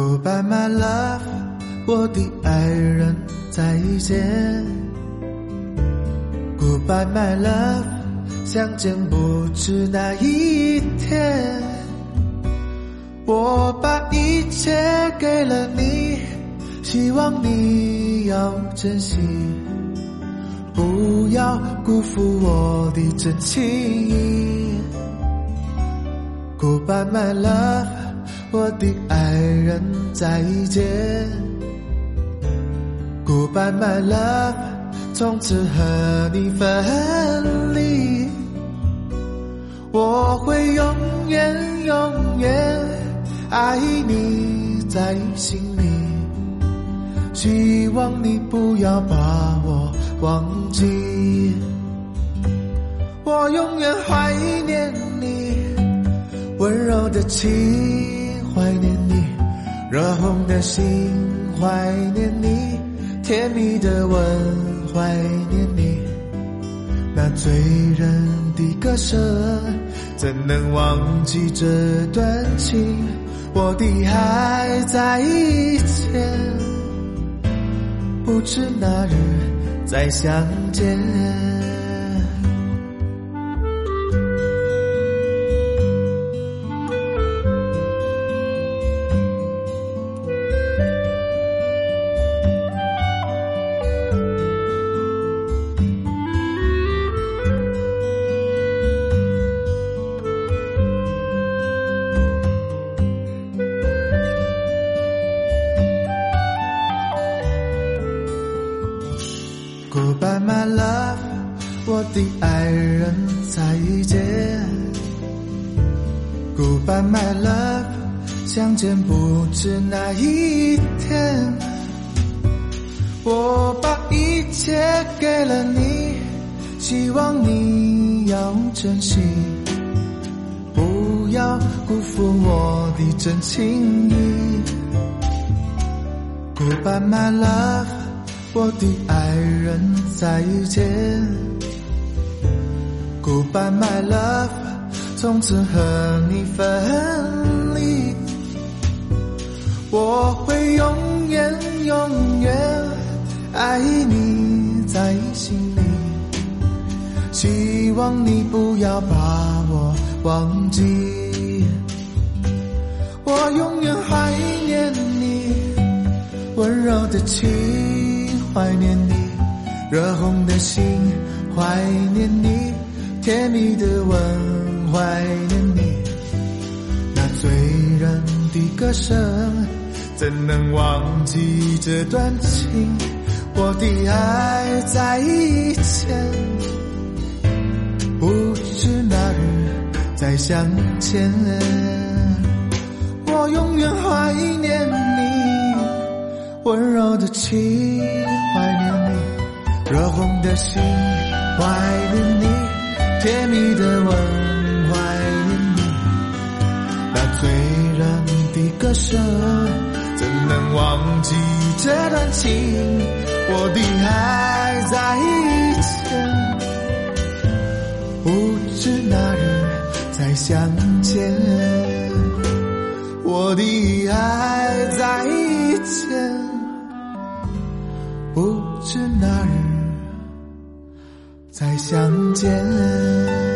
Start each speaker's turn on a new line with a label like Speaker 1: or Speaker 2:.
Speaker 1: Goodbye my love，我的爱人再见。Goodbye my love，相见不知那一天。我把一切给了你，希望你要珍惜，不要辜负我的真情。Goodbye my love，我的爱人再见。Goodbye my love，从此和你分离，我会永远永远。爱你在心里，希望你不要把我忘记。我永远怀念你温柔的情，怀念你热红的心，怀念你甜蜜的吻，怀念你那醉人的歌声，怎能忘记这段情？我的爱在以前，不知哪日再相见。的爱人再见。Goodbye my love，相见不知哪一天。我把一切给了你，希望你要珍惜，不要辜负我的真情意。Goodbye my love。我的爱人再见，Goodbye my love，从此和你分离，我会永远永远爱你在心里，希望你不要把我忘记，我永远怀念你温柔的情。怀念你热红的心，怀念你甜蜜的吻，怀念你那醉人的歌声，怎能忘记这段情？我的爱在以前，不知哪日再相见。我永远怀念你温柔的情。怀念你热红的心，怀念你甜蜜的吻，怀念你那醉人的歌声，怎能忘记这段情？我的爱在以前，不知哪日再相见。我的爱在以前。不知哪日再相见。